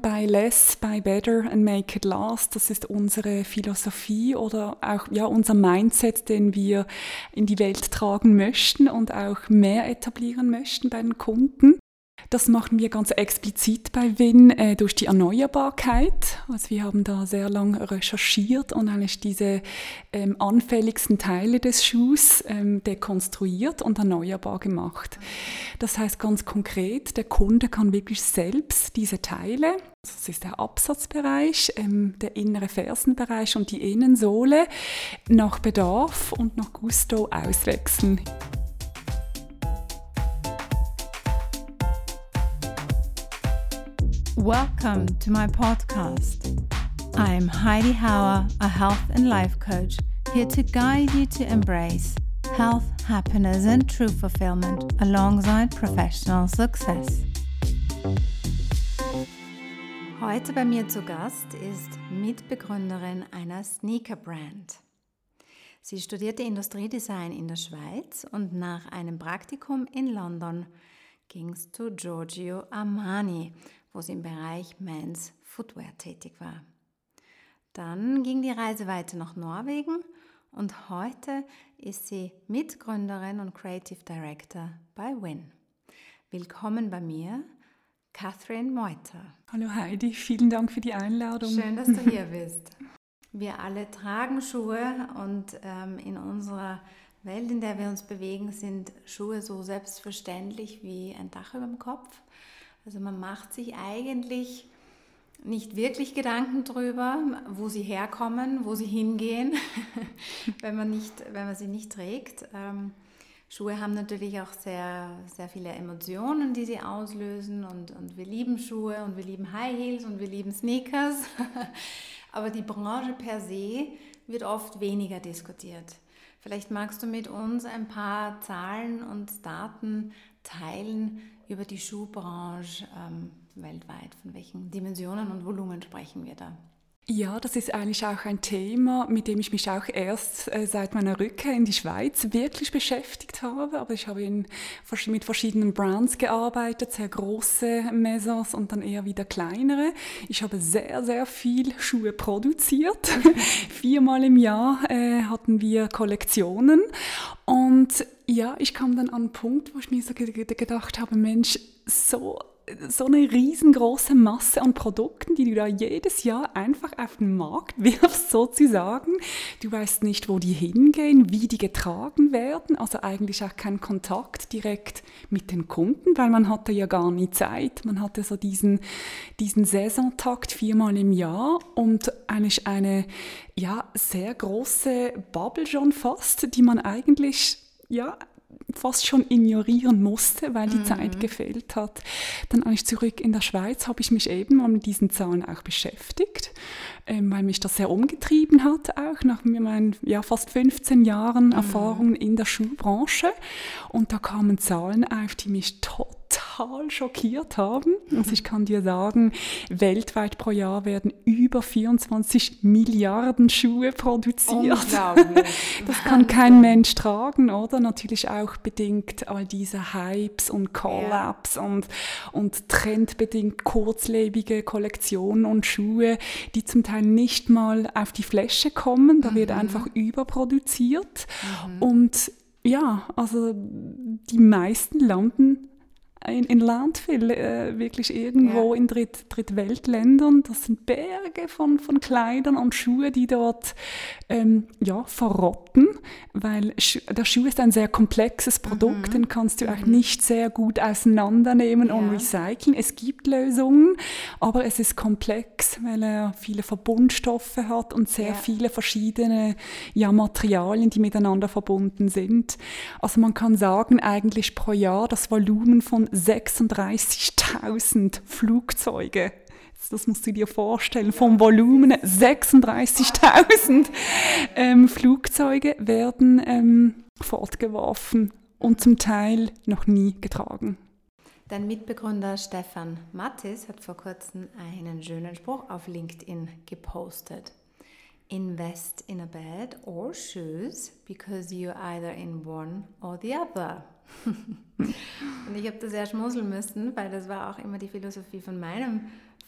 buy less, buy better and make it last. Das ist unsere Philosophie oder auch ja, unser Mindset, den wir in die Welt tragen möchten und auch mehr etablieren möchten bei den Kunden. Das machen wir ganz explizit bei Win äh, durch die Erneuerbarkeit. Also wir haben da sehr lange recherchiert und eigentlich diese ähm, anfälligsten Teile des Schuhs ähm, dekonstruiert und erneuerbar gemacht. Das heißt ganz konkret, der Kunde kann wirklich selbst diese Teile, das ist der Absatzbereich, ähm, der innere Fersenbereich und die Innensohle, nach Bedarf und nach Gusto auswechseln. Welcome to my podcast. I'm Heidi Hauer, a health and life coach, here to guide you to embrace health, happiness, and true fulfillment alongside professional success. Heute bei mir zu Gast ist Mitbegründerin einer Sneaker-Brand. Sie studierte Industriedesign in der Schweiz und nach einem Praktikum in London ging es zu Giorgio Armani, wo sie im Bereich Men's Footwear tätig war. Dann ging die Reise weiter nach Norwegen und heute ist sie Mitgründerin und Creative Director bei Win. Willkommen bei mir, Catherine Meuter. Hallo Heidi, vielen Dank für die Einladung. Schön, dass du hier bist. Wir alle tragen Schuhe und ähm, in unserer Welt, in der wir uns bewegen, sind Schuhe so selbstverständlich wie ein Dach über dem Kopf. Also man macht sich eigentlich nicht wirklich Gedanken darüber, wo sie herkommen, wo sie hingehen, wenn, man nicht, wenn man sie nicht trägt. Ähm, Schuhe haben natürlich auch sehr, sehr viele Emotionen, die sie auslösen und, und wir lieben Schuhe und wir lieben High Heels und wir lieben Sneakers. Aber die Branche per se wird oft weniger diskutiert. Vielleicht magst du mit uns ein paar Zahlen und Daten teilen, über die Schuhbranche ähm, weltweit. Von welchen Dimensionen und Volumen sprechen wir da? Ja, das ist eigentlich auch ein Thema, mit dem ich mich auch erst äh, seit meiner Rückkehr in die Schweiz wirklich beschäftigt habe. Aber ich habe in, mit verschiedenen Brands gearbeitet, sehr große Maisons und dann eher wieder kleinere. Ich habe sehr, sehr viel Schuhe produziert. Viermal im Jahr äh, hatten wir Kollektionen. Und ja, ich kam dann an einen Punkt, wo ich mir so gedacht habe, Mensch, so so eine riesengroße Masse an Produkten, die du da jedes Jahr einfach auf den Markt wirfst, sozusagen. Du weißt nicht, wo die hingehen, wie die getragen werden, also eigentlich auch kein Kontakt direkt mit den Kunden, weil man hatte ja gar nie Zeit. Man hatte so diesen, diesen Saisontakt viermal im Jahr und eigentlich eine, ja, sehr große Bubble schon fast, die man eigentlich ja, fast schon ignorieren musste, weil die mhm. Zeit gefehlt hat. Dann eigentlich zurück in der Schweiz habe ich mich eben mal mit diesen Zahlen auch beschäftigt, ähm, weil mich das sehr umgetrieben hat, auch nach meinen ja, fast 15 Jahren mhm. Erfahrung in der Schuhbranche. Und da kamen Zahlen auf, die mich total total schockiert haben. Also ich kann dir sagen, weltweit pro Jahr werden über 24 Milliarden Schuhe produziert. Das kann kein Mensch tragen, oder? Natürlich auch bedingt all diese Hypes und Collabs ja. und, und trendbedingt kurzlebige Kollektionen und Schuhe, die zum Teil nicht mal auf die Fläche kommen. Da mhm. wird einfach überproduziert. Mhm. Und ja, also die meisten landen in, in Landfill, äh, wirklich irgendwo ja. in Dritt, Drittweltländern. Das sind Berge von, von Kleidern und Schuhe, die dort ähm, ja, verrotten, weil Schu der Schuh ist ein sehr komplexes Produkt, mhm. den kannst du mhm. auch nicht sehr gut auseinandernehmen ja. und recyceln. Es gibt Lösungen, aber es ist komplex, weil er viele Verbundstoffe hat und sehr ja. viele verschiedene ja, Materialien, die miteinander verbunden sind. Also man kann sagen, eigentlich pro Jahr das Volumen von 36.000 Flugzeuge. Das musst du dir vorstellen, vom Volumen 36.000 ähm, Flugzeuge werden ähm, fortgeworfen und zum Teil noch nie getragen. Dein Mitbegründer Stefan Mattis hat vor kurzem einen schönen Spruch auf LinkedIn gepostet. Invest in a bed or shoes because you're either in one or the other. und ich habe da sehr schmunzeln müssen, weil das war auch immer die Philosophie von meinem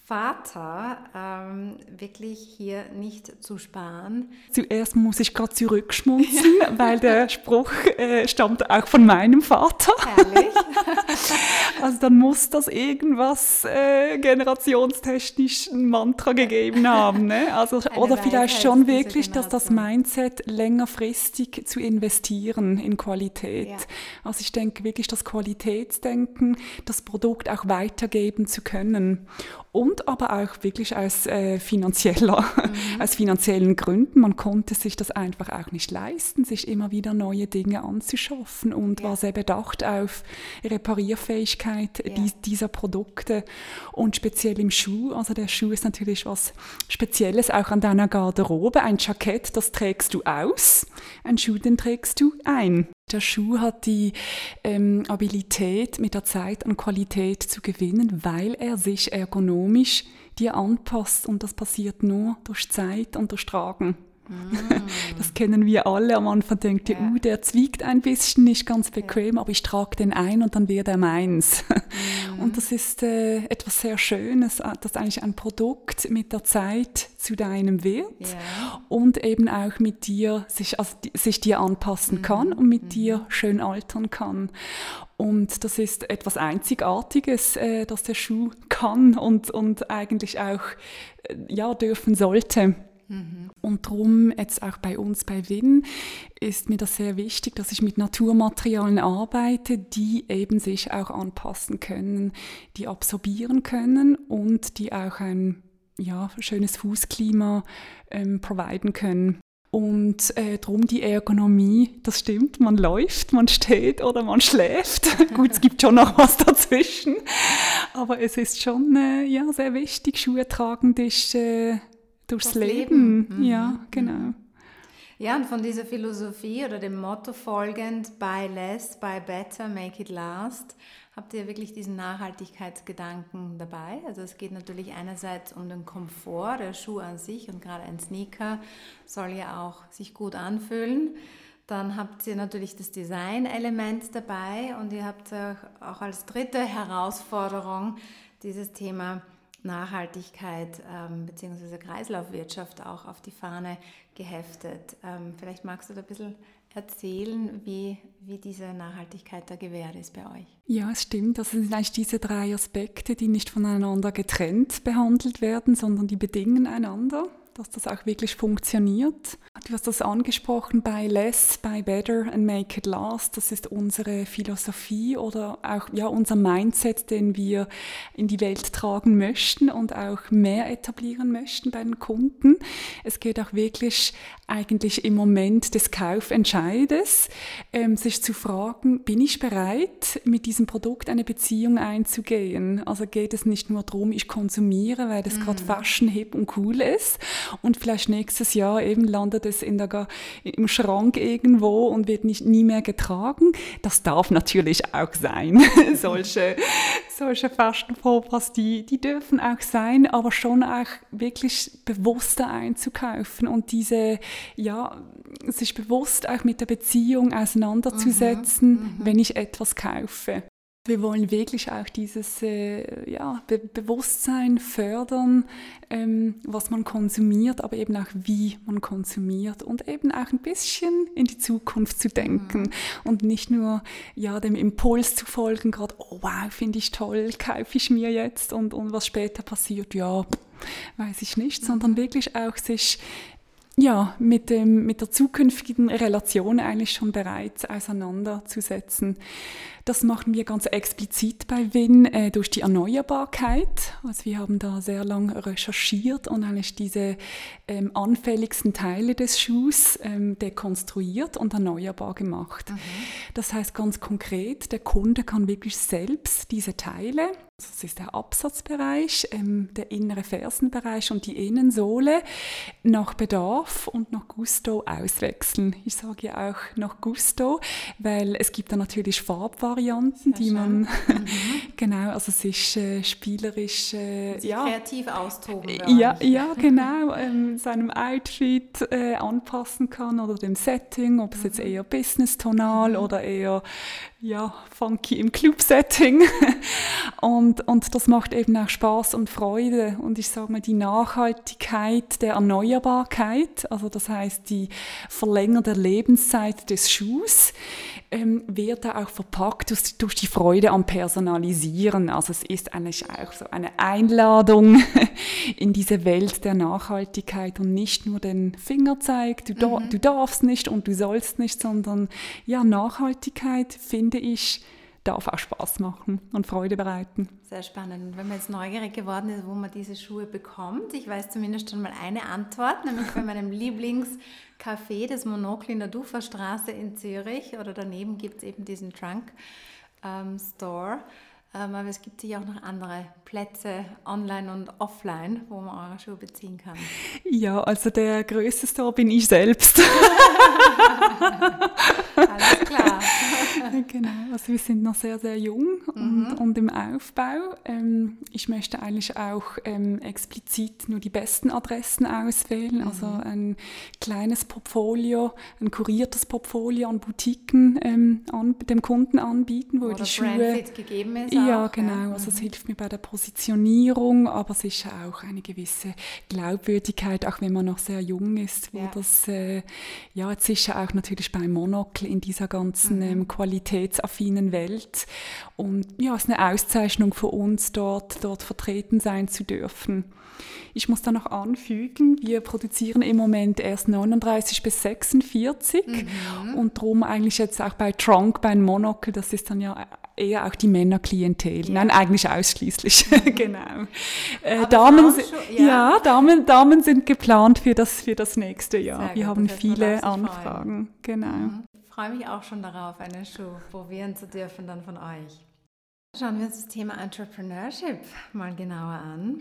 Vater ähm, wirklich hier nicht zu sparen. Zuerst muss ich gerade zurückschmunzeln, ja. weil der Spruch äh, stammt auch von meinem Vater. Herrlich. also dann muss das irgendwas äh, generationstechnisch ein Mantra gegeben haben. Ne? Also, oder vielleicht schon wirklich, dass das Mindset längerfristig zu investieren in Qualität. Ja. Also ich denke wirklich das Qualitätsdenken, das Produkt auch weitergeben zu können und aber auch wirklich aus äh, finanzieller, mhm. aus finanziellen Gründen. Man konnte sich das einfach auch nicht leisten, sich immer wieder neue Dinge anzuschaffen und ja. war sehr bedacht auf Reparierfähigkeit ja. die, dieser Produkte und speziell im Schuh. Also der Schuh ist natürlich was Spezielles auch an deiner Garderobe. Ein Jackett, das trägst du aus, ein Schuh, den trägst du ein. Der Schuh hat die ähm, Abilität, mit der Zeit an Qualität zu gewinnen, weil er sich ergonomisch dir anpasst und das passiert nur durch Zeit und durch Tragen. Das kennen wir alle. Am Anfang denkt ihr, ja. uh, der zwiegt ein bisschen, nicht ganz bequem, ja. aber ich trage den ein und dann wird er meins. Mhm. Und das ist äh, etwas sehr Schönes, äh, dass eigentlich ein Produkt mit der Zeit zu deinem wird ja. und eben auch mit dir sich, also, sich dir anpassen mhm. kann und mit mhm. dir schön altern kann. Und das ist etwas Einzigartiges, äh, das der Schuh kann und, und eigentlich auch äh, ja, dürfen sollte. Mhm. Und darum, jetzt auch bei uns bei Win, ist mir das sehr wichtig, dass ich mit Naturmaterialien arbeite, die eben sich auch anpassen können, die absorbieren können und die auch ein ja, schönes Fußklima ähm, providen können. Und äh, darum die Ergonomie, das stimmt, man läuft, man steht oder man schläft. Gut, es gibt schon noch was dazwischen, aber es ist schon äh, ja, sehr wichtig, Schuhe tragend ist äh, durchs Leben. Leben. Mhm. Ja, genau. Ja, und von dieser Philosophie oder dem Motto folgend, buy less, buy better, make it last, habt ihr wirklich diesen Nachhaltigkeitsgedanken dabei. Also es geht natürlich einerseits um den Komfort, der Schuh an sich und gerade ein Sneaker soll ja auch sich gut anfühlen. Dann habt ihr natürlich das Design-Element dabei und ihr habt auch als dritte Herausforderung dieses Thema Nachhaltigkeit ähm, bzw. Kreislaufwirtschaft auch auf die Fahne geheftet. Ähm, vielleicht magst du da ein bisschen erzählen, wie, wie diese Nachhaltigkeit da gewährt ist bei euch. Ja, es stimmt. Das sind eigentlich diese drei Aspekte, die nicht voneinander getrennt behandelt werden, sondern die bedingen einander dass das auch wirklich funktioniert. Du hast das angesprochen bei Less, by Better and Make It Last. Das ist unsere Philosophie oder auch ja, unser Mindset, den wir in die Welt tragen möchten und auch mehr etablieren möchten bei den Kunden. Es geht auch wirklich eigentlich im Moment des Kaufentscheides, ähm, sich zu fragen, bin ich bereit, mit diesem Produkt eine Beziehung einzugehen? Also geht es nicht nur darum, ich konsumiere, weil das mm. gerade Fashion, hip und cool ist und vielleicht nächstes Jahr eben landet es in der, im Schrank irgendwo und wird nicht, nie mehr getragen. Das darf natürlich auch sein. solche, solche Fashion-Fauxpas, die, die dürfen auch sein, aber schon auch wirklich bewusster einzukaufen und diese ja, sich bewusst auch mit der Beziehung auseinanderzusetzen, mhm, mhm. wenn ich etwas kaufe. Wir wollen wirklich auch dieses äh, ja, Be Bewusstsein fördern, ähm, was man konsumiert, aber eben auch wie man konsumiert und eben auch ein bisschen in die Zukunft zu denken mhm. und nicht nur ja, dem Impuls zu folgen, gerade, oh wow, finde ich toll, kaufe ich mir jetzt und, und was später passiert, ja, weiß ich nicht, sondern mhm. wirklich auch sich ja, mit, dem, mit der zukünftigen Relation eigentlich schon bereits auseinanderzusetzen. Das machen wir ganz explizit bei WIN äh, durch die Erneuerbarkeit. Also wir haben da sehr lange recherchiert und eigentlich diese ähm, anfälligsten Teile des Schuhs ähm, dekonstruiert und erneuerbar gemacht. Mhm. Das heißt ganz konkret, der Kunde kann wirklich selbst diese Teile das ist der Absatzbereich, ähm, der innere Fersenbereich und die Innensohle nach Bedarf und nach Gusto auswechseln. Ich sage ja auch nach Gusto, weil es gibt da natürlich Farbvarianten, Sehr die man mhm. genau, also sich äh, spielerisch äh, ja, kreativ austoben. Ja, ja, genau, ähm, seinem Outfit äh, anpassen kann oder dem Setting, ob es mhm. jetzt eher Business-tonal mhm. oder eher ja, funky im Club-Setting. und, und das macht eben auch Spaß und Freude. Und ich sage mal, die Nachhaltigkeit der Erneuerbarkeit, also das heißt die verlängerte Lebenszeit des Schuhs, ähm, wird da auch verpackt durch, durch, die Freude am Personalisieren. Also es ist eigentlich auch so eine Einladung in diese Welt der Nachhaltigkeit und nicht nur den Fingerzeig, du, mhm. du darfst nicht und du sollst nicht, sondern ja, Nachhaltigkeit finde ich darf auch Spaß machen und Freude bereiten. Sehr spannend. Und wenn man jetzt neugierig geworden ist, wo man diese Schuhe bekommt, ich weiß zumindest schon mal eine Antwort, nämlich bei meinem Lieblingscafé, das Monokel in der Duferstraße in Zürich oder daneben gibt es eben diesen Trunk ähm, Store. Ähm, aber es gibt sicher auch noch andere Plätze online und offline, wo man eure Schuhe beziehen kann. Ja, also der größte Store bin ich selbst. Alles klar. genau, also wir sind noch sehr, sehr jung und, mhm. und im Aufbau. Ähm, ich möchte eigentlich auch ähm, explizit nur die besten Adressen auswählen, also mhm. also ein kleines Portfolio, ein kuriertes Portfolio an Boutiquen ähm, an, dem Kunden anbieten, wo, wo die Schuhe gegeben ist. Ja, auch, genau. Ja. Also es mhm. hilft mir bei der Positionierung, aber sicher auch eine gewisse Glaubwürdigkeit, auch wenn man noch sehr jung ist, wo ja. das äh, ja jetzt sicher auch natürlich beim Monokel in dieser ganzen mhm. ähm, qualitätsaffinen Welt. Und ja, es ist eine Auszeichnung für uns, dort, dort vertreten sein zu dürfen. Ich muss da noch anfügen, wir produzieren im Moment erst 39 bis 46 mhm. und darum eigentlich jetzt auch bei Trunk, bei Monocle, das ist dann ja eher auch die Männerklientel. Ja. Nein, eigentlich ausschließlich. Mhm. genau. Äh, Damen, schon, ja. ja, Damen, Damen sind geplant für das, für das nächste Jahr. Sehr wir gut, haben viele Anfragen. Genau. Mhm. Ich freue mich auch schon darauf, einen Schuh probieren zu dürfen dann von euch. Schauen wir uns das Thema Entrepreneurship mal genauer an.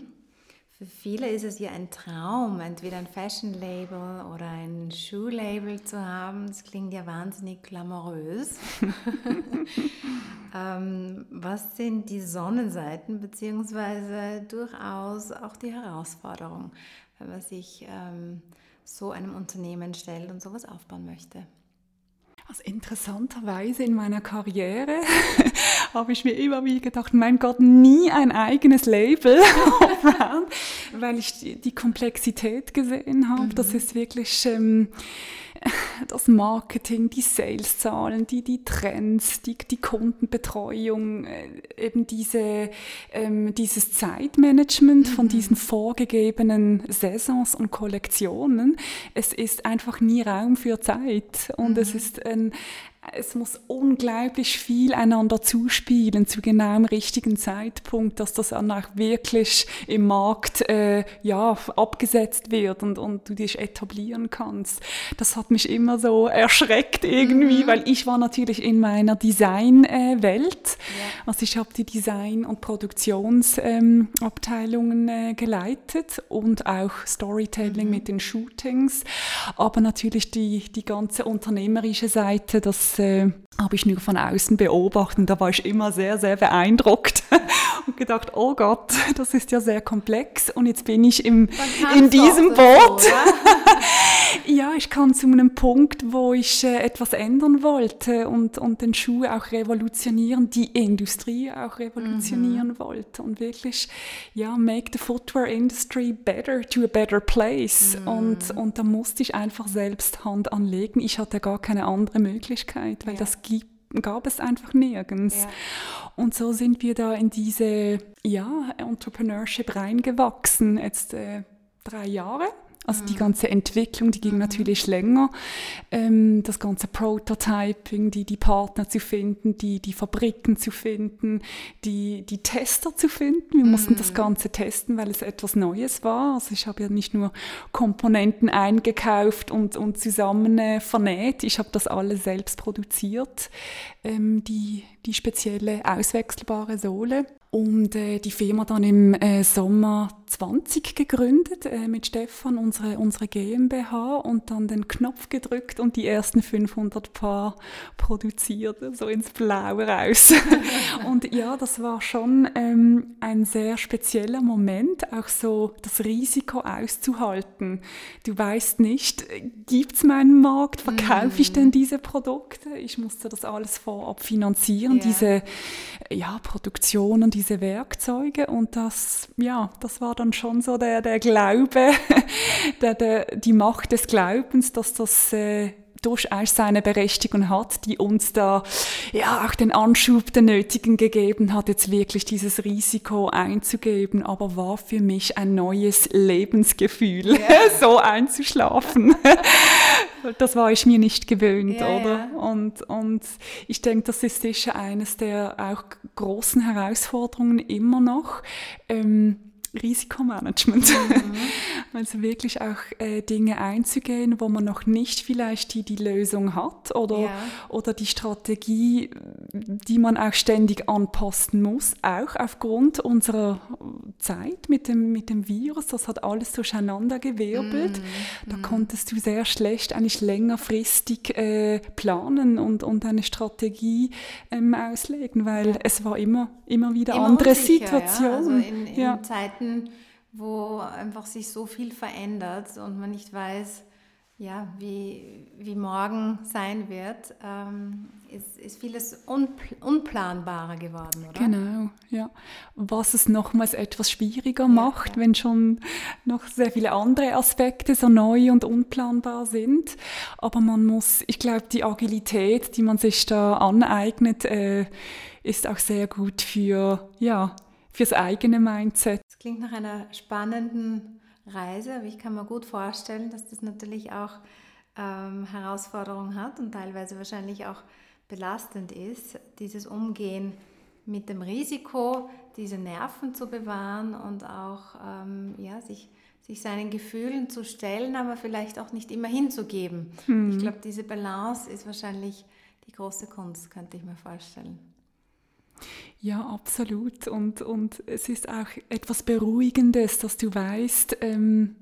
Für viele ist es ja ein Traum, entweder ein Fashion-Label oder ein Schuh-Label zu haben. Das klingt ja wahnsinnig glamourös. ähm, was sind die Sonnenseiten beziehungsweise durchaus auch die Herausforderung, wenn man sich ähm, so einem Unternehmen stellt und sowas aufbauen möchte? Also interessanterweise in meiner Karriere habe ich mir immer wieder gedacht, mein Gott, nie ein eigenes Label, weil ich die, die, Komplexität gesehen habe. Mhm. Das ist wirklich ähm, das Marketing, die Saleszahlen, die, die Trends, die, die Kundenbetreuung, äh, eben diese, ähm, dieses Zeitmanagement mhm. von diesen vorgegebenen Saisons und Kollektionen. Es ist einfach nie Raum für Zeit und mhm. es ist ein, es muss unglaublich viel einander zuspielen zu genau dem richtigen Zeitpunkt, dass das dann auch wirklich im Markt äh, ja, abgesetzt wird und, und du dich etablieren kannst. Das hat mich immer so erschreckt irgendwie, mhm. weil ich war natürlich in meiner Designwelt. Äh, ja. Also ich habe die Design- und Produktionsabteilungen ähm, äh, geleitet und auch Storytelling mhm. mit den Shootings, aber natürlich die, die ganze unternehmerische Seite, das äh, habe ich nur von außen beobachtet und da war ich immer sehr, sehr beeindruckt und gedacht, oh Gott, das ist ja sehr komplex und jetzt bin ich im, in diesem Boot. So, ja, ich kam zu einem Punkt, wo ich äh, etwas ändern wollte und, und den Schuh auch revolutionieren, die Industrie auch revolutionieren mhm. wollte und wirklich, ja, make the footwear industry better to a better place. Mhm. Und, und da musste ich einfach selbst Hand anlegen. Ich hatte gar keine andere Möglichkeit, weil ja. das gibt gab es einfach nirgends. Ja. Und so sind wir da in diese ja, Entrepreneurship reingewachsen, jetzt äh, drei Jahre. Also die mhm. ganze Entwicklung, die ging mhm. natürlich länger. Ähm, das ganze Prototyping, die, die Partner zu finden, die, die Fabriken zu finden, die, die Tester zu finden. Wir mussten das mhm. Ganze testen, weil es etwas Neues war. Also ich habe ja nicht nur Komponenten eingekauft und, und zusammen äh, vernäht. Ich habe das alles selbst produziert. Ähm, die, die spezielle auswechselbare Sohle. Und äh, die Firma dann im äh, Sommer 20 gegründet äh, mit Stefan, unsere, unsere GmbH und dann den Knopf gedrückt und die ersten 500 Paar produziert, so ins Blaue raus. und ja, das war schon ähm, ein sehr spezieller Moment, auch so das Risiko auszuhalten. Du weißt nicht, gibt es meinen Markt, verkaufe ich denn mhm. diese Produkte? Ich musste das alles vorab finanzieren, yeah. diese ja, Produktion und diese Werkzeuge und das, ja, das war dann schon so der, der Glaube, der, der, die Macht des Glaubens, dass das äh, durchaus seine Berechtigung hat, die uns da ja auch den Anschub der nötigen gegeben hat, jetzt wirklich dieses Risiko einzugeben, aber war für mich ein neues Lebensgefühl, ja. so einzuschlafen. das war ich mir nicht gewöhnt, ja, oder? Ja. Und, und ich denke, das ist sicher eines der auch großen Herausforderungen immer noch. Ähm, Risikomanagement. Mhm. also wirklich auch äh, Dinge einzugehen, wo man noch nicht vielleicht die, die Lösung hat oder, ja. oder die Strategie, die man auch ständig anpassen muss, auch aufgrund unserer Zeit mit dem, mit dem Virus. Das hat alles durcheinander gewirbelt. Mhm. Da mhm. konntest du sehr schlecht eigentlich längerfristig äh, planen und, und eine Strategie ähm, auslegen, weil ja. es war immer, immer wieder immer andere Situationen. Ja? Also in, in Zeiten Zeiten, wo einfach sich so viel verändert und man nicht weiß, ja, wie, wie morgen sein wird, ähm, ist, ist vieles unpl unplanbarer geworden, oder? Genau, ja. Was es nochmals etwas schwieriger ja, macht, ja. wenn schon noch sehr viele andere Aspekte so neu und unplanbar sind. Aber man muss, ich glaube, die Agilität, die man sich da aneignet, äh, ist auch sehr gut für, ja, fürs eigene Mindset. Das klingt nach einer spannenden Reise, aber ich kann mir gut vorstellen, dass das natürlich auch ähm, Herausforderungen hat und teilweise wahrscheinlich auch belastend ist, dieses Umgehen mit dem Risiko, diese Nerven zu bewahren und auch ähm, ja, sich, sich seinen Gefühlen zu stellen, aber vielleicht auch nicht immer hinzugeben. Mhm. Ich glaube, diese Balance ist wahrscheinlich die große Kunst, könnte ich mir vorstellen. Ja, absolut. Und, und es ist auch etwas Beruhigendes, dass du weißt, ähm,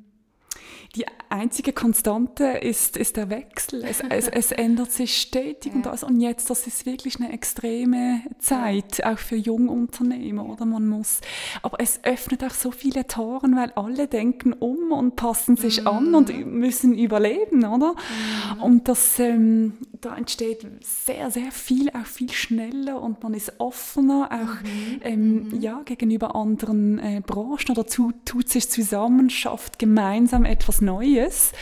die einzige Konstante ist, ist der Wechsel. Es, es, es ändert sich stetig ja. und, das, und jetzt, das ist wirklich eine extreme Zeit, auch für Jungunternehmer, oder man muss, aber es öffnet auch so viele Toren, weil alle denken um und passen sich mhm. an und müssen überleben, oder? Mhm. Und das, ähm, da entsteht sehr, sehr viel, auch viel schneller und man ist offener, auch mhm. Ähm, mhm. ja, gegenüber anderen äh, Branchen oder zu, tut sich zusammen, schafft gemeinsam etwas Neues.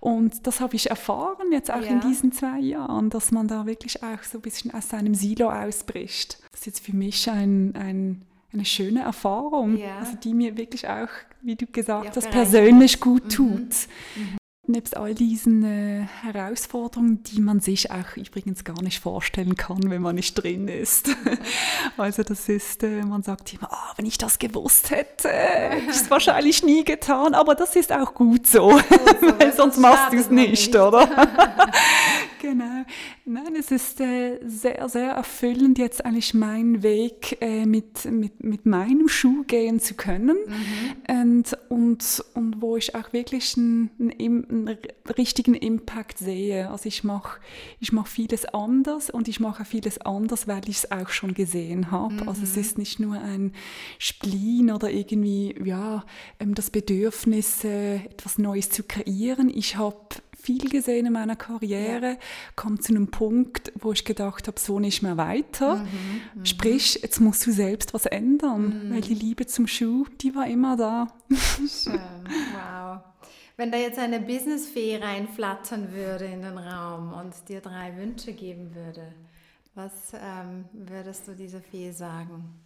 Und das habe ich erfahren jetzt auch ja. in diesen zwei Jahren, dass man da wirklich auch so ein bisschen aus seinem Silo ausbricht. Das ist jetzt für mich ein, ein eine schöne Erfahrung, ja. also die mir wirklich auch, wie du gesagt ja, hast, persönlich gut mhm. tut. Mhm nebst all diesen äh, Herausforderungen, die man sich auch übrigens gar nicht vorstellen kann, wenn man nicht drin ist. also das ist, äh, man sagt immer, oh, wenn ich das gewusst hätte, hätte ich es wahrscheinlich nie getan, aber das ist auch gut so, so, so weil sonst machst du es nicht, nicht, oder? Genau. Nein, es ist äh, sehr, sehr erfüllend, jetzt eigentlich meinen Weg äh, mit, mit, mit meinem Schuh gehen zu können mhm. und, und, und wo ich auch wirklich einen, einen einen richtigen Impact sehe. Also ich mache ich mach vieles anders und ich mache vieles anders, weil ich es auch schon gesehen habe. Mhm. Also es ist nicht nur ein Spleen oder irgendwie ja, ähm, das Bedürfnis, äh, etwas Neues zu kreieren. Ich habe viel gesehen in meiner Karriere, ja. komme zu einem Punkt, wo ich gedacht habe, so nicht mehr weiter. Mhm, mhm. Sprich, jetzt musst du selbst was ändern, mhm. weil die Liebe zum Schuh, die war immer da. Schön, wow. Wenn da jetzt eine Businessfee reinflattern würde in den Raum und dir drei Wünsche geben würde, was ähm, würdest du dieser Fee sagen?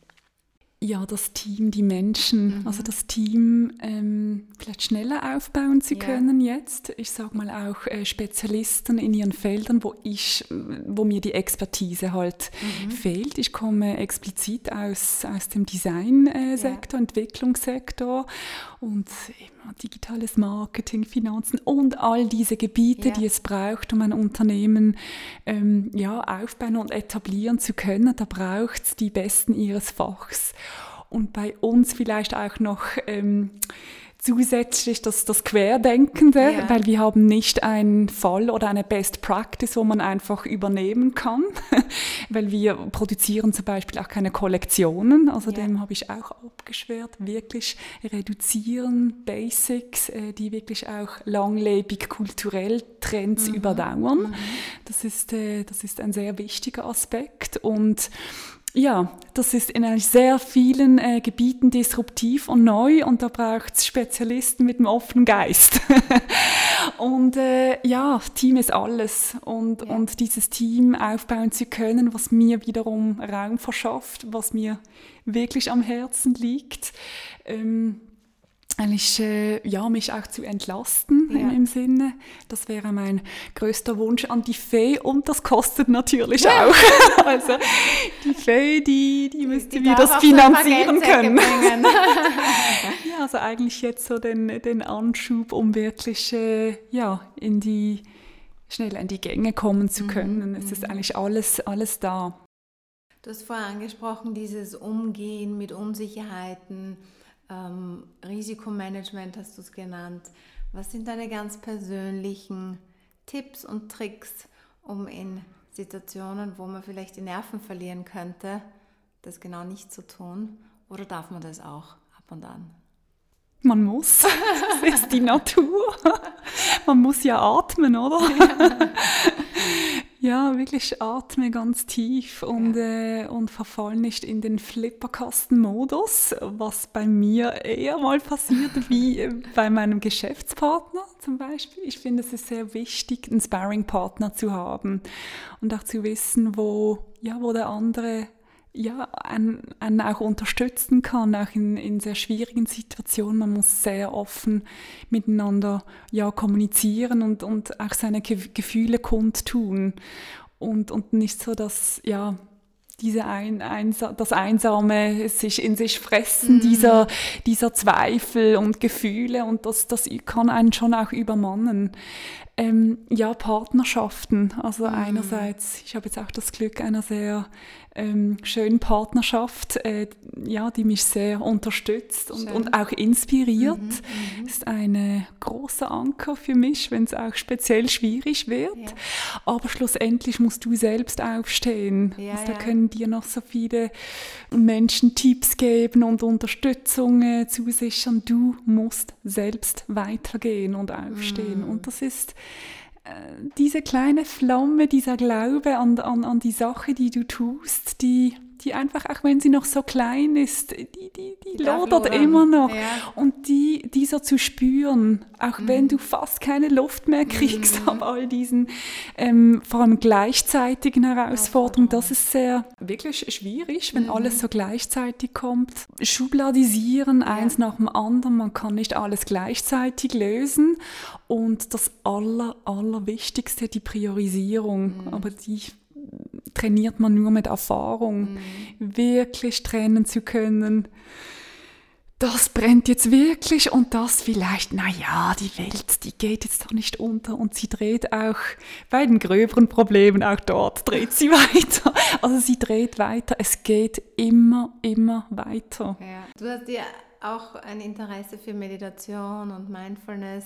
Ja, das Team, die Menschen, mhm. also das Team ähm, vielleicht schneller aufbauen zu können ja. jetzt. Ich sage mal auch äh, Spezialisten in ihren Feldern, wo ich, wo mir die Expertise halt mhm. fehlt. Ich komme explizit aus, aus dem Designsektor, ja. Entwicklungssektor und immer digitales Marketing, Finanzen und all diese Gebiete, ja. die es braucht, um ein Unternehmen ähm, ja, aufbauen und etablieren zu können. Da braucht es die Besten ihres Fachs. und bei uns vielleicht auch noch ähm, zusätzlich das, das Querdenkende, ja. weil wir haben nicht einen Fall oder eine Best Practice, wo man einfach übernehmen kann, weil wir produzieren zum Beispiel auch keine Kollektionen, also ja. dem habe ich auch abgeschwert, wirklich reduzieren, Basics, äh, die wirklich auch langlebig kulturell Trends mhm. überdauern. Mhm. Das, ist, äh, das ist ein sehr wichtiger Aspekt und ja, das ist in sehr vielen äh, Gebieten disruptiv und neu und da braucht es Spezialisten mit einem offenen Geist. und äh, ja, Team ist alles und, ja. und dieses Team aufbauen zu können, was mir wiederum Raum verschafft, was mir wirklich am Herzen liegt. Ähm, eigentlich äh, ja, mich auch zu entlasten ja. im, Sinne. Das wäre mein größter Wunsch an die Fee und das kostet natürlich ja. auch. also die Fee, die, die müsste die mir das finanzieren können. ja, also eigentlich jetzt so den, den Anschub, um wirklich äh, ja, in die, schnell in die Gänge kommen zu mhm, können. Mhm. Es ist mhm. eigentlich alles, alles da. Du hast vorher angesprochen, dieses Umgehen mit Unsicherheiten ähm, Risikomanagement hast du es genannt. Was sind deine ganz persönlichen Tipps und Tricks, um in Situationen, wo man vielleicht die Nerven verlieren könnte, das genau nicht zu tun? Oder darf man das auch ab und an? Man muss. Das ist die Natur. Man muss ja atmen, oder? Ja. Ja, wirklich atme ganz tief und, ja. äh, und verfall nicht in den Flipperkasten-Modus, was bei mir eher mal passiert wie äh, bei meinem Geschäftspartner zum Beispiel. Ich finde, es ist sehr wichtig, einen Sparring-Partner zu haben und auch zu wissen, wo, ja, wo der andere ja, einen, einen auch unterstützen kann, auch in, in sehr schwierigen Situationen. Man muss sehr offen miteinander ja, kommunizieren und, und auch seine Ge Gefühle kundtun. Und, und nicht so, dass, ja, diese ein, einsa das Einsame sich in sich fressen, mhm. dieser, dieser Zweifel und Gefühle und das, das kann einen schon auch übermannen. Ähm, ja, Partnerschaften. Also mhm. einerseits, ich habe jetzt auch das Glück einer sehr ähm, schönen Partnerschaft, äh, ja, die mich sehr unterstützt und, und auch inspiriert. Mhm, mhm, ist ein großer Anker für mich, wenn es auch speziell schwierig wird. Ja. Aber schlussendlich musst du selbst aufstehen. Ja, also da ja. können dir noch so viele Menschen Tipps geben und Unterstützung äh, zusichern. Du musst selbst weitergehen und aufstehen. Mhm. Und das ist diese kleine Flamme, dieser Glaube an, an, an die Sache, die du tust, die, die einfach, auch wenn sie noch so klein ist, die, die, die, die lodert immer noch. Ja. Und die, dieser zu spüren, auch mhm. wenn du fast keine Luft mehr kriegst, mhm. ab all diesen ähm, vor allem gleichzeitigen Herausforderungen, das ist sehr wirklich schwierig, wenn mhm. alles so gleichzeitig kommt. Schubladisieren, ja. eins nach dem anderen, man kann nicht alles gleichzeitig lösen. Und das Aller, Allerwichtigste, die Priorisierung. Mhm. Aber die trainiert man nur mit Erfahrung. Mhm. Wirklich trennen zu können. Das brennt jetzt wirklich und das vielleicht, naja, die Welt, die geht jetzt doch nicht unter und sie dreht auch bei den gröberen Problemen, auch dort dreht sie weiter. Also sie dreht weiter, es geht immer, immer weiter. Ja. Du hast ja auch ein Interesse für Meditation und Mindfulness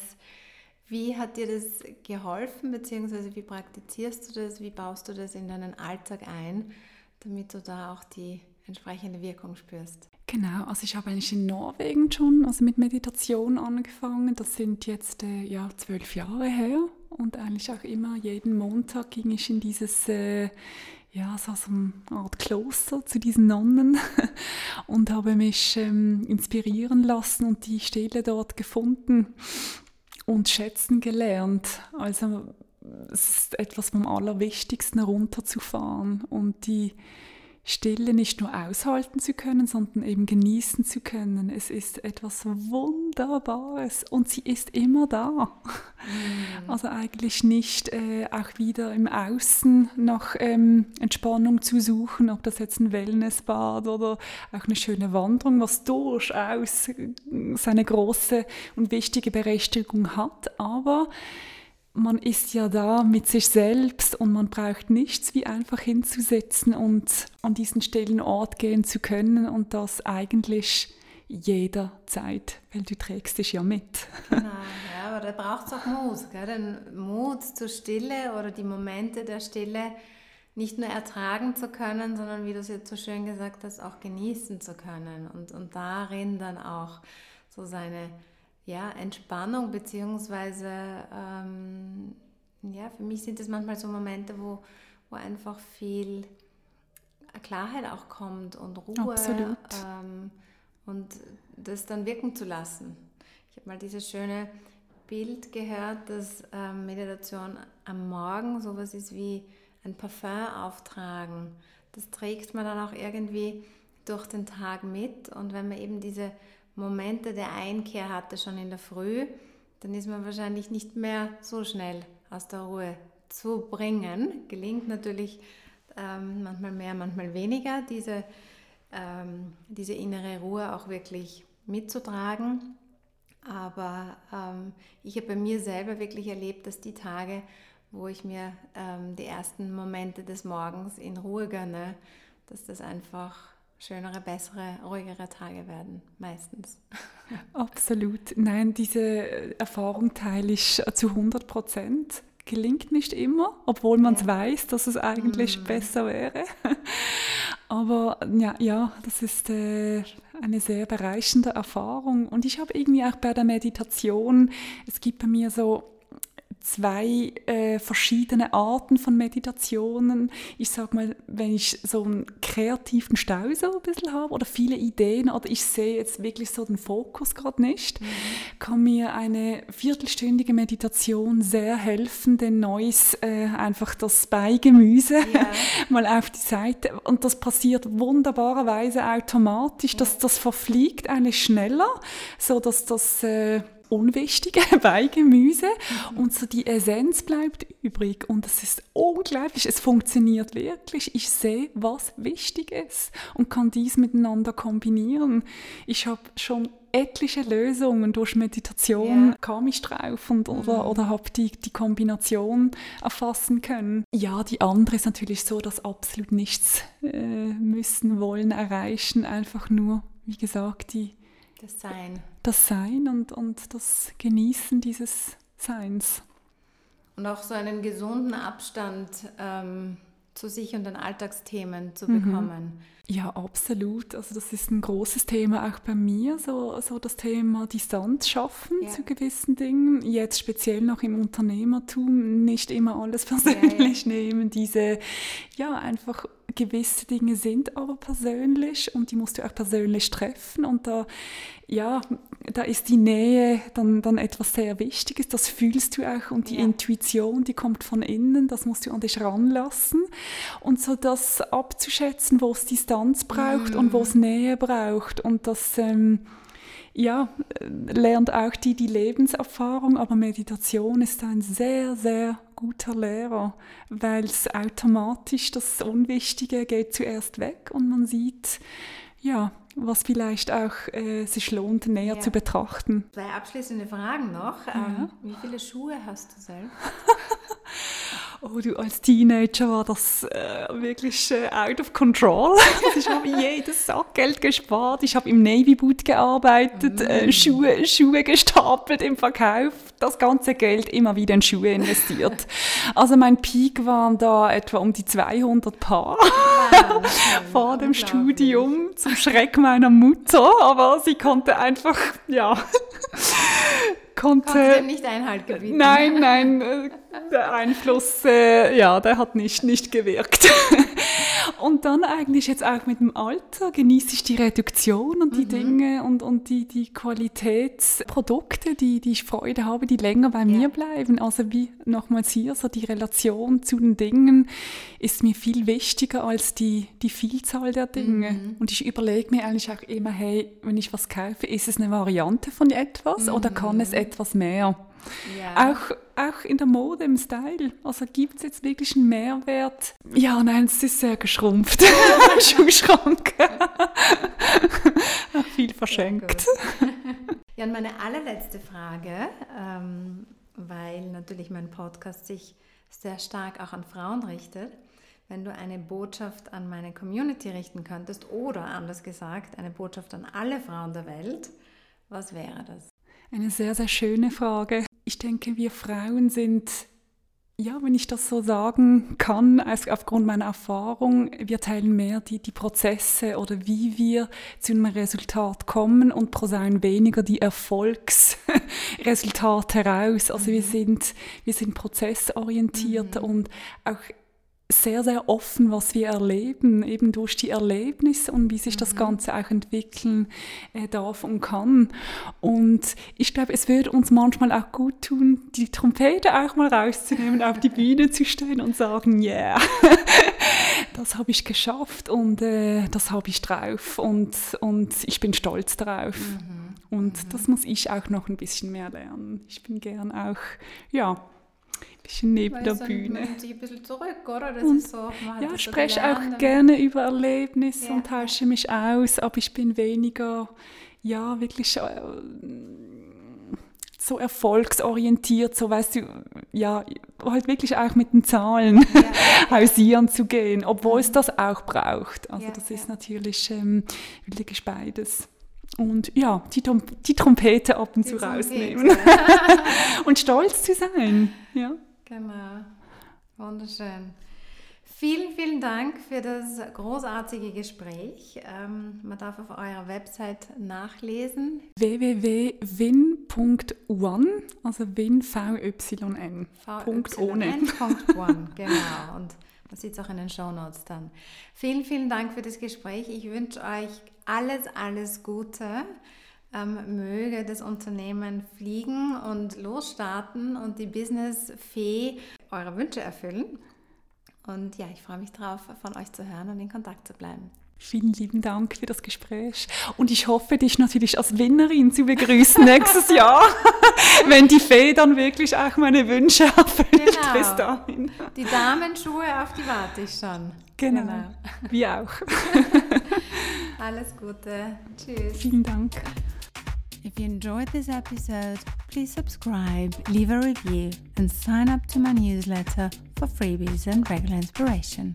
wie hat dir das geholfen, beziehungsweise wie praktizierst du das, wie baust du das in deinen Alltag ein, damit du da auch die entsprechende Wirkung spürst? Genau, also ich habe eigentlich in Norwegen schon also mit Meditation angefangen. Das sind jetzt äh, ja zwölf Jahre her und eigentlich auch immer jeden Montag ging ich in dieses äh, ja, so, eine Art Kloster zu diesen Nonnen und habe mich ähm, inspirieren lassen und die Stelle dort gefunden und schätzen gelernt. Also es ist etwas vom Allerwichtigsten, runterzufahren und die Stille nicht nur aushalten zu können, sondern eben genießen zu können. Es ist etwas Wunderbares und sie ist immer da. Mm. Also eigentlich nicht äh, auch wieder im Außen nach ähm, Entspannung zu suchen, ob das jetzt ein Wellnessbad oder auch eine schöne Wanderung, was durchaus seine große und wichtige Berechtigung hat. Aber man ist ja da mit sich selbst und man braucht nichts wie einfach hinzusetzen und an diesen stillen Ort gehen zu können und das eigentlich jederzeit, weil du trägst dich ja mit. Genau, ja, aber da braucht es auch Mut, gell? den Mut zur Stille oder die Momente der Stille nicht nur ertragen zu können, sondern wie du es jetzt so schön gesagt hast, auch genießen zu können und, und darin dann auch so seine ja, Entspannung beziehungsweise ähm, ja, für mich sind es manchmal so Momente, wo, wo einfach viel Klarheit auch kommt und Ruhe ähm, und das dann wirken zu lassen. Ich habe mal dieses schöne Bild gehört, dass ähm, Meditation am Morgen sowas ist wie ein Parfum auftragen. Das trägt man dann auch irgendwie durch den Tag mit und wenn man eben diese Momente der Einkehr hatte, schon in der Früh, dann ist man wahrscheinlich nicht mehr so schnell aus der Ruhe zu bringen. Gelingt natürlich ähm, manchmal mehr, manchmal weniger, diese, ähm, diese innere Ruhe auch wirklich mitzutragen. Aber ähm, ich habe bei mir selber wirklich erlebt, dass die Tage, wo ich mir ähm, die ersten Momente des Morgens in Ruhe gönne, dass das einfach schönere, bessere, ruhigere Tage werden, meistens. Absolut. Nein, diese Erfahrung teile ich zu 100 Prozent. Gelingt nicht immer, obwohl man es ja. weiß, dass es eigentlich mm. besser wäre. Aber ja, ja das ist äh, eine sehr bereichernde Erfahrung. Und ich habe irgendwie auch bei der Meditation, es gibt bei mir so zwei äh, verschiedene Arten von Meditationen. Ich sage mal, wenn ich so einen kreativen Stau so ein bisschen habe oder viele Ideen oder ich sehe jetzt wirklich so den Fokus gerade nicht, mhm. kann mir eine viertelstündige Meditation sehr helfen, den Neues äh, einfach das Beigemüse ja. mal auf die Seite und das passiert wunderbarerweise automatisch, dass das verfliegt eigentlich schneller, so dass das äh, Unwichtige bei Gemüse mhm. und so die Essenz bleibt übrig und es ist unglaublich, es funktioniert wirklich. Ich sehe, was wichtig ist und kann dies miteinander kombinieren. Ich habe schon etliche Lösungen durch Meditation yeah. kam ich drauf und, oder, mhm. oder habe die, die Kombination erfassen können. Ja, die andere ist natürlich so, dass absolut nichts äh, müssen, wollen, erreichen, einfach nur, wie gesagt, die das Sein. Das Sein und, und das Genießen dieses Seins. Und auch so einen gesunden Abstand ähm, zu sich und den Alltagsthemen zu mhm. bekommen. Ja, absolut. Also das ist ein großes Thema auch bei mir, so, so das Thema Distanz schaffen ja. zu gewissen Dingen. Jetzt speziell noch im Unternehmertum, nicht immer alles persönlich ja, ja. nehmen, diese, ja, einfach gewisse Dinge sind aber persönlich und die musst du auch persönlich treffen und da, ja, da ist die Nähe dann, dann etwas sehr Wichtiges, das fühlst du auch und die ja. Intuition, die kommt von innen, das musst du an dich ranlassen und so das abzuschätzen, wo es Distanz braucht mhm. und wo es Nähe braucht und das, ähm, ja, lernt auch die, die Lebenserfahrung, aber Meditation ist ein sehr, sehr guter Lehrer, weil es automatisch das Unwichtige geht zuerst weg und man sieht, ja, was vielleicht auch äh, sich lohnt, näher ja. zu betrachten. Zwei abschließende Fragen noch. Ja. Ähm, wie viele Schuhe hast du selbst? oh du, als Teenager war das äh, wirklich äh, out of control. ich habe jedes Sackgeld gespart. Ich habe im Navy Boot gearbeitet, äh, mm. Schuhe, Schuhe gestapelt im Verkauf. Das ganze Geld immer wieder in Schuhe investiert. also mein Peak waren da etwa um die 200 Paar vor dem Studium zum Schreck meiner Mutter. Aber sie konnte einfach, ja konnte. Konnte nicht Einhalt gebieten. Nein, nein, äh, der Einfluss, äh, ja, der hat nicht, nicht gewirkt. und dann eigentlich jetzt auch mit dem Alter genieße ich die Reduktion und die mhm. Dinge und, und die, die Qualitätsprodukte, die, die ich Freude habe, die länger bei ja. mir bleiben. Also wie nochmals hier, so die Relation zu den Dingen ist mir viel wichtiger als die, die Vielzahl der Dinge. Mhm. Und ich überlege mir eigentlich auch immer, hey, wenn ich was kaufe, ist es eine Variante von etwas mhm. oder kann es etwas mehr? Ja. Auch, auch in der Mode, im Style. Also gibt es jetzt wirklich einen Mehrwert? Ja, nein, es ist sehr geschrumpft. Schuhschrank. Viel verschenkt. Ja, und meine allerletzte Frage. Ähm, weil natürlich mein Podcast sich sehr stark auch an Frauen richtet. Wenn du eine Botschaft an meine Community richten könntest oder anders gesagt, eine Botschaft an alle Frauen der Welt, was wäre das? Eine sehr, sehr schöne Frage. Ich denke, wir Frauen sind ja, wenn ich das so sagen kann, also aufgrund meiner Erfahrung, wir teilen mehr die, die Prozesse oder wie wir zu einem Resultat kommen und pro sein weniger die Erfolgsresultate heraus. Also wir mhm. sind, wir sind prozessorientiert mhm. und auch sehr, sehr offen, was wir erleben, eben durch die Erlebnisse und wie sich mhm. das Ganze auch entwickeln äh, darf und kann. Und ich glaube, es würde uns manchmal auch gut tun, die Trompete auch mal rauszunehmen, auf die Bühne zu stehen und sagen, yeah, das habe ich geschafft und äh, das habe ich drauf und, und ich bin stolz darauf. Mhm. Und mhm. das muss ich auch noch ein bisschen mehr lernen. Ich bin gern auch, ja, bisschen neben der Bühne. Sich ein bisschen zurück, oder? Das und, ist so, ja, ich spreche auch gerne über Erlebnisse ja. und tausche mich aus, aber ich bin weniger, ja, wirklich äh, so erfolgsorientiert, so weißt du, ja, halt wirklich auch mit den Zahlen ja. hausieren zu gehen, obwohl es mhm. das auch braucht. Also ja, das ist natürlich ähm, wirklich beides. Und ja, die, die Trompete ab und die zu Trompete. rausnehmen. und stolz zu sein. Ja. Genau. Wunderschön. Vielen, vielen Dank für das großartige Gespräch. Ähm, man darf auf eurer Website nachlesen. www.win.one, also Win, V-Y-N. Punkt ohne. Punkt one, genau. Und man sieht es auch in den Show Notes dann. Vielen, vielen Dank für das Gespräch. Ich wünsche euch alles, alles Gute ähm, möge das Unternehmen fliegen und losstarten und die Business-Fee eure Wünsche erfüllen. Und ja, ich freue mich darauf, von euch zu hören und in Kontakt zu bleiben. Vielen lieben Dank für das Gespräch. Und ich hoffe, dich natürlich als Winnerin zu begrüßen nächstes Jahr, wenn die Fee dann wirklich auch meine Wünsche erfüllt genau. bis dahin. Die Damenschuhe, auf die warte ich schon. Genau. genau. Wir auch. Alles Gute. Tschüss. Vielen Dank. If you enjoyed this episode, please subscribe, leave a review, and sign up to my newsletter for freebies and regular inspiration.